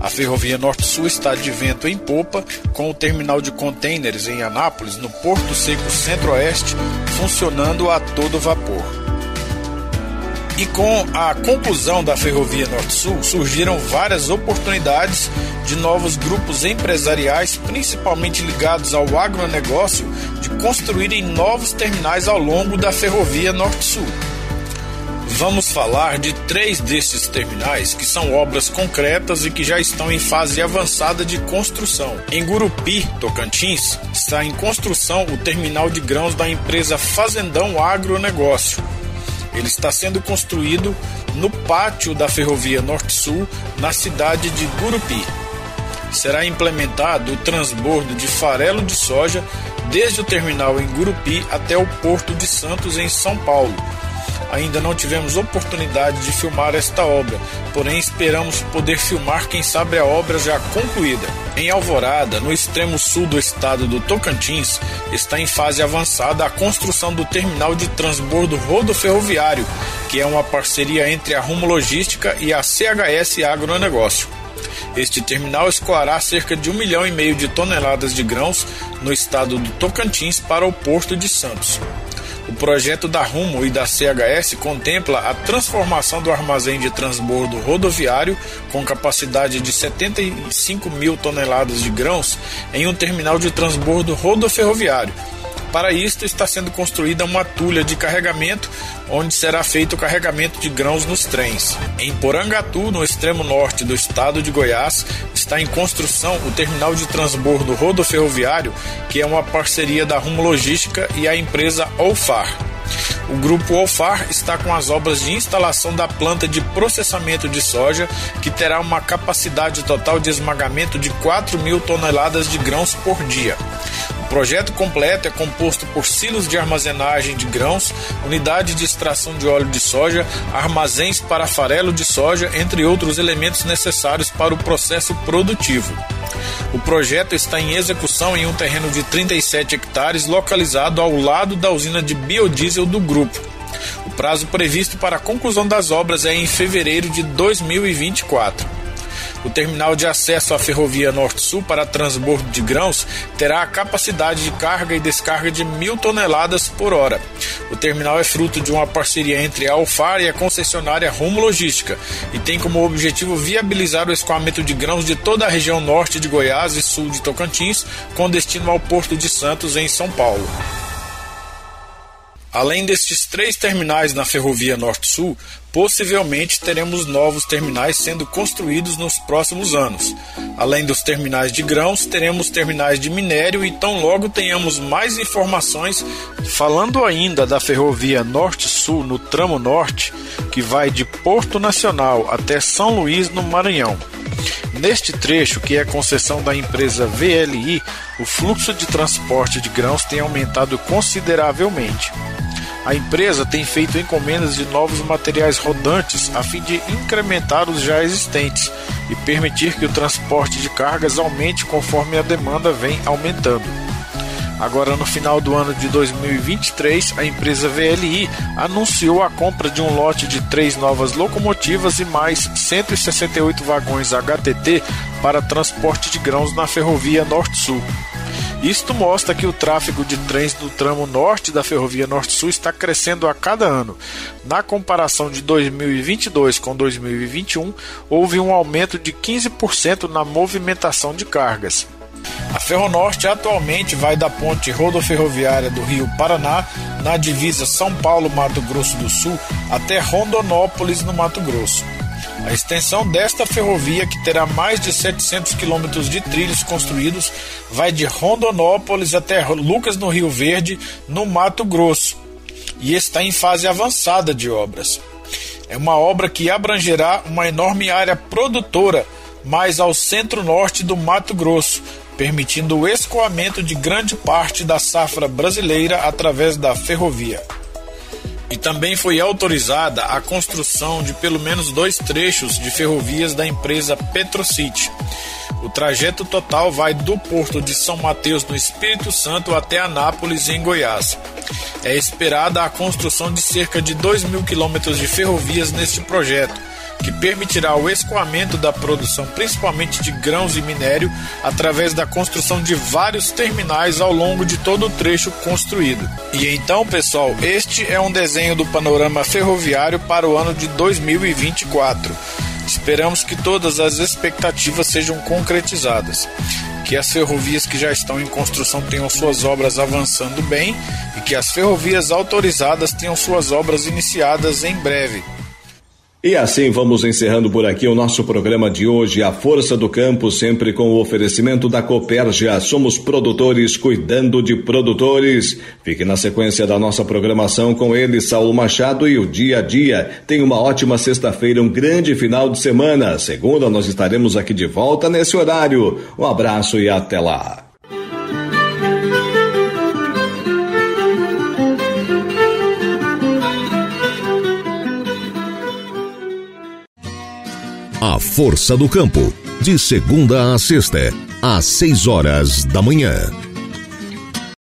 A Ferrovia Norte-Sul está de vento em popa, com o terminal de contêineres em Anápolis, no Porto Seco Centro-Oeste, funcionando a todo vapor. E com a conclusão da Ferrovia Norte-Sul, surgiram várias oportunidades de novos grupos empresariais, principalmente ligados ao agronegócio, de construírem novos terminais ao longo da Ferrovia Norte-Sul. vamos falar de três desses terminais que são obras concretas e que já estão em fase avançada de construção. Em Gurupi, Tocantins, está em construção o terminal de grãos da empresa Fazendão Agronegócio. Ele está sendo construído no pátio da Ferrovia Norte-Sul, na cidade de Gurupi. Será implementado o transbordo de farelo de soja desde o terminal em Gurupi até o Porto de Santos, em São Paulo Ainda não tivemos oportunidade de filmar esta obra, porém esperamos poder filmar, quem sabe, a obra já concluída. Em Alvorada, no extremo sul do estado do Tocantins, está em fase avançada a construção do terminal de transbordo rodoferroviário, que é uma parceria entre a Rumo Logística e a CHS Agronegócio. Este terminal escoará cerca de um milhão e meio de toneladas de grãos no estado do Tocantins para o Porto de Santos. O projeto da Rumo e da CHS contempla a transformação do armazém de transbordo rodoviário, com capacidade de 75 mil toneladas de grãos, em um terminal de transbordo rodoferroviário. Para isto, está sendo construída uma tulha de carregamento, onde será feito o carregamento de grãos nos trens. Em Porangatu, no extremo norte do estado de Goiás, está em construção o terminal de transbordo rodoferroviário, que é uma parceria da Rumo Logística e a empresa Olfar. O grupo Olfar está com as obras de instalação da planta de processamento de soja, que terá uma capacidade total de esmagamento de 4 mil toneladas de grãos por dia. O projeto completo é composto por silos de armazenagem de grãos, unidade de extração de óleo de soja, armazéns para farelo de soja, entre outros elementos necessários para o processo produtivo. O projeto está em execução em um terreno de 37 hectares, localizado ao lado da usina de biodiesel do grupo. O prazo previsto para a conclusão das obras é em fevereiro de 2024. O terminal de acesso à ferrovia Norte-Sul para transbordo de grãos terá a capacidade de carga e descarga de mil toneladas por hora. O terminal é fruto de uma parceria entre a Alfar e a concessionária Rumo Logística e tem como objetivo viabilizar o escoamento de grãos de toda a região norte de Goiás e sul de Tocantins, com destino ao Porto de Santos, em São Paulo. Além destes três terminais na ferrovia Norte-Sul, possivelmente teremos novos terminais sendo construídos nos próximos anos. Além dos terminais de grãos, teremos terminais de minério e tão logo tenhamos mais informações. Falando ainda da ferrovia Norte-Sul no tramo norte, que vai de Porto Nacional até São Luís, no Maranhão. Neste trecho, que é concessão da empresa VLI, o fluxo de transporte de grãos tem aumentado consideravelmente. A empresa tem feito encomendas de novos materiais rodantes a fim de incrementar os já existentes e permitir que o transporte de cargas aumente conforme a demanda vem aumentando. Agora, no final do ano de 2023, a empresa VLI anunciou a compra de um lote de três novas locomotivas e mais 168 vagões HTT para transporte de grãos na ferrovia Norte-Sul. Isto mostra que o tráfego de trens do tramo norte da Ferrovia Norte-Sul está crescendo a cada ano. Na comparação de 2022 com 2021, houve um aumento de 15% na movimentação de cargas. A Ferronorte atualmente vai da ponte rodoferroviária do Rio Paraná, na divisa São Paulo-Mato Grosso do Sul, até Rondonópolis, no Mato Grosso. A extensão desta ferrovia, que terá mais de 700 quilômetros de trilhos construídos, vai de Rondonópolis até Lucas no Rio Verde, no Mato Grosso, e está em fase avançada de obras. É uma obra que abrangerá uma enorme área produtora mais ao centro-norte do Mato Grosso, permitindo o escoamento de grande parte da safra brasileira através da ferrovia. E também foi autorizada a construção de pelo menos dois trechos de ferrovias da empresa Petrocity. O trajeto total vai do porto de São Mateus, no Espírito Santo, até Anápolis, em Goiás. É esperada a construção de cerca de 2 mil quilômetros de ferrovias neste projeto que permitirá o escoamento da produção, principalmente de grãos e minério, através da construção de vários terminais ao longo de todo o trecho construído. E então, pessoal, este é um desenho do panorama ferroviário para o ano de 2024. Esperamos que todas as expectativas sejam concretizadas. que as ferrovias que já estão em construção tenham suas obras avançando bem e que as ferrovias autorizadas tenham suas obras iniciadas em breve. E assim vamos encerrando por aqui o nosso programa de hoje, A Força do Campo, sempre com o oferecimento da Copérgia. Somos produtores cuidando de produtores. Fique na sequência da nossa programação com ele, Saulo Machado e o dia a dia. Tenha uma ótima sexta-feira, um grande final de semana. Segunda, nós estaremos aqui de volta nesse horário. Um abraço e até lá. A Força do Campo, de segunda a sexta, às seis horas da manhã.